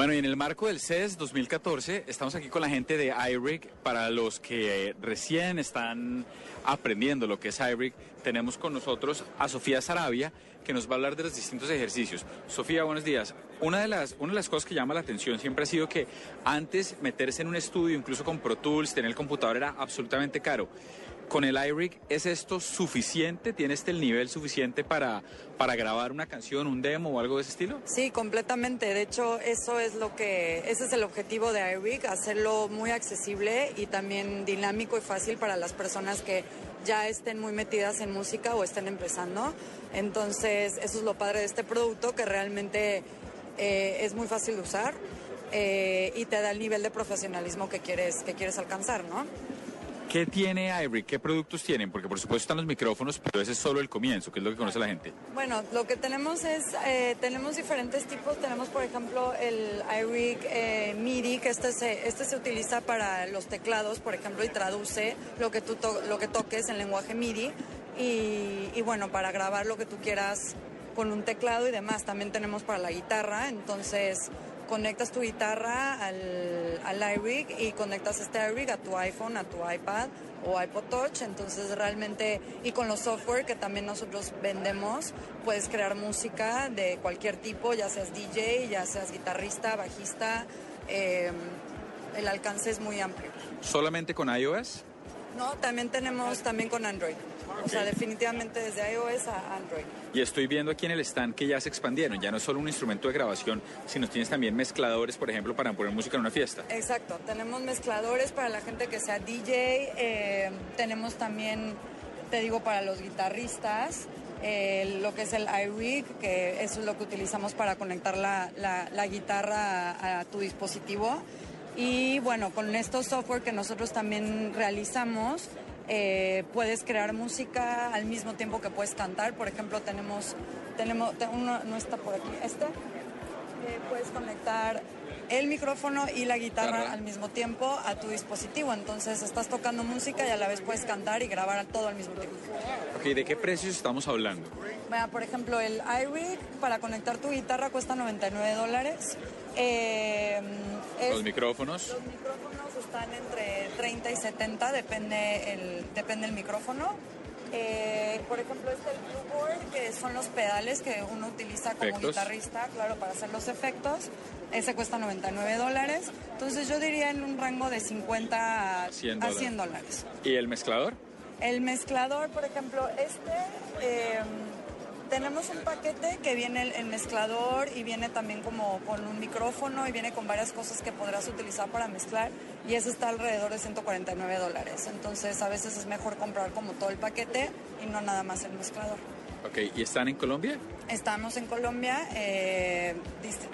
Bueno, y en el marco del CES 2014 estamos aquí con la gente de iRig. Para los que recién están aprendiendo lo que es iRig, tenemos con nosotros a Sofía Sarabia, que nos va a hablar de los distintos ejercicios. Sofía, buenos días. Una de las, una de las cosas que llama la atención siempre ha sido que antes meterse en un estudio, incluso con Pro Tools, tener el computador era absolutamente caro con el iRig, ¿es esto suficiente? ¿Tiene este el nivel suficiente para, para grabar una canción, un demo o algo de ese estilo? Sí, completamente. De hecho, eso es lo que, ese es el objetivo de iRig, hacerlo muy accesible y también dinámico y fácil para las personas que ya estén muy metidas en música o estén empezando. Entonces, eso es lo padre de este producto, que realmente eh, es muy fácil de usar eh, y te da el nivel de profesionalismo que quieres, que quieres alcanzar, ¿no? ¿Qué tiene iRig? ¿Qué productos tienen? Porque por supuesto están los micrófonos, pero ese es solo el comienzo, que es lo que conoce la gente. Bueno, lo que tenemos es, eh, tenemos diferentes tipos. Tenemos, por ejemplo, el iRig eh, MIDI, que este se, este se utiliza para los teclados, por ejemplo, y traduce lo que, tú lo que toques en lenguaje MIDI. Y, y bueno, para grabar lo que tú quieras con un teclado y demás. También tenemos para la guitarra, entonces conectas tu guitarra al, al iRig y conectas este iRig a tu iPhone, a tu iPad o iPod Touch, entonces realmente, y con los software que también nosotros vendemos, puedes crear música de cualquier tipo, ya seas DJ, ya seas guitarrista, bajista, em, el alcance es muy amplio. ¿Solamente con iOS? No, también tenemos también con Android. O sea, definitivamente desde iOS a Android. Y estoy viendo aquí en el stand que ya se expandieron, ya no es solo un instrumento de grabación, sino tienes también mezcladores, por ejemplo, para poner música en una fiesta. Exacto, tenemos mezcladores para la gente que sea DJ, eh, tenemos también, te digo, para los guitarristas. Eh, lo que es el iRig, que eso es lo que utilizamos para conectar la, la, guitarra a, a tu dispositivo. Y bueno, con estos software que nosotros también realizamos, eh, puedes crear música al mismo tiempo que puedes cantar. Por ejemplo, tenemos, tenemos uno no está por aquí, este. Eh, puedes conectar el micrófono y la guitarra al mismo tiempo a tu dispositivo. Entonces estás tocando música y a la vez puedes cantar y grabar todo al mismo tiempo. Ok, ¿de qué precios estamos hablando? Bueno, por ejemplo, el iRig para conectar tu guitarra cuesta 99 dólares. Eh, los micrófonos. Los micrófonos están entre 30 y 70, depende el, depende el micrófono. Eh, por ejemplo, este el Blue Board, que son los pedales que uno utiliza como guitarrista, claro, para hacer los efectos. Ese cuesta 99 dólares. Entonces yo diría en un rango de 50 a 100 dólares. ¿Y el mezclador? El mezclador, por ejemplo, este... Eh, tenemos un paquete que viene el, mezclador y viene también como con un micrófono y viene con varias cosas que podrás utilizar para mezclar y ese está alrededor de 149 dólares. Entonces a veces es mejor comprar como todo el paquete y no nada más el mezclador. Ok, ¿y están en Colombia? Estamos en Colombia, eh,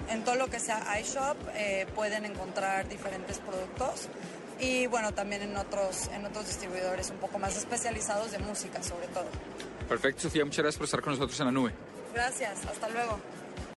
en todo lo que sea iShop eh, pueden encontrar diferentes productos y bueno, también en otros, en otros distribuidores un poco más especializados de música sobre todo. Perfecto, Sofía, muchas gracias por estar con nosotros en la nube. Gracias, hasta luego.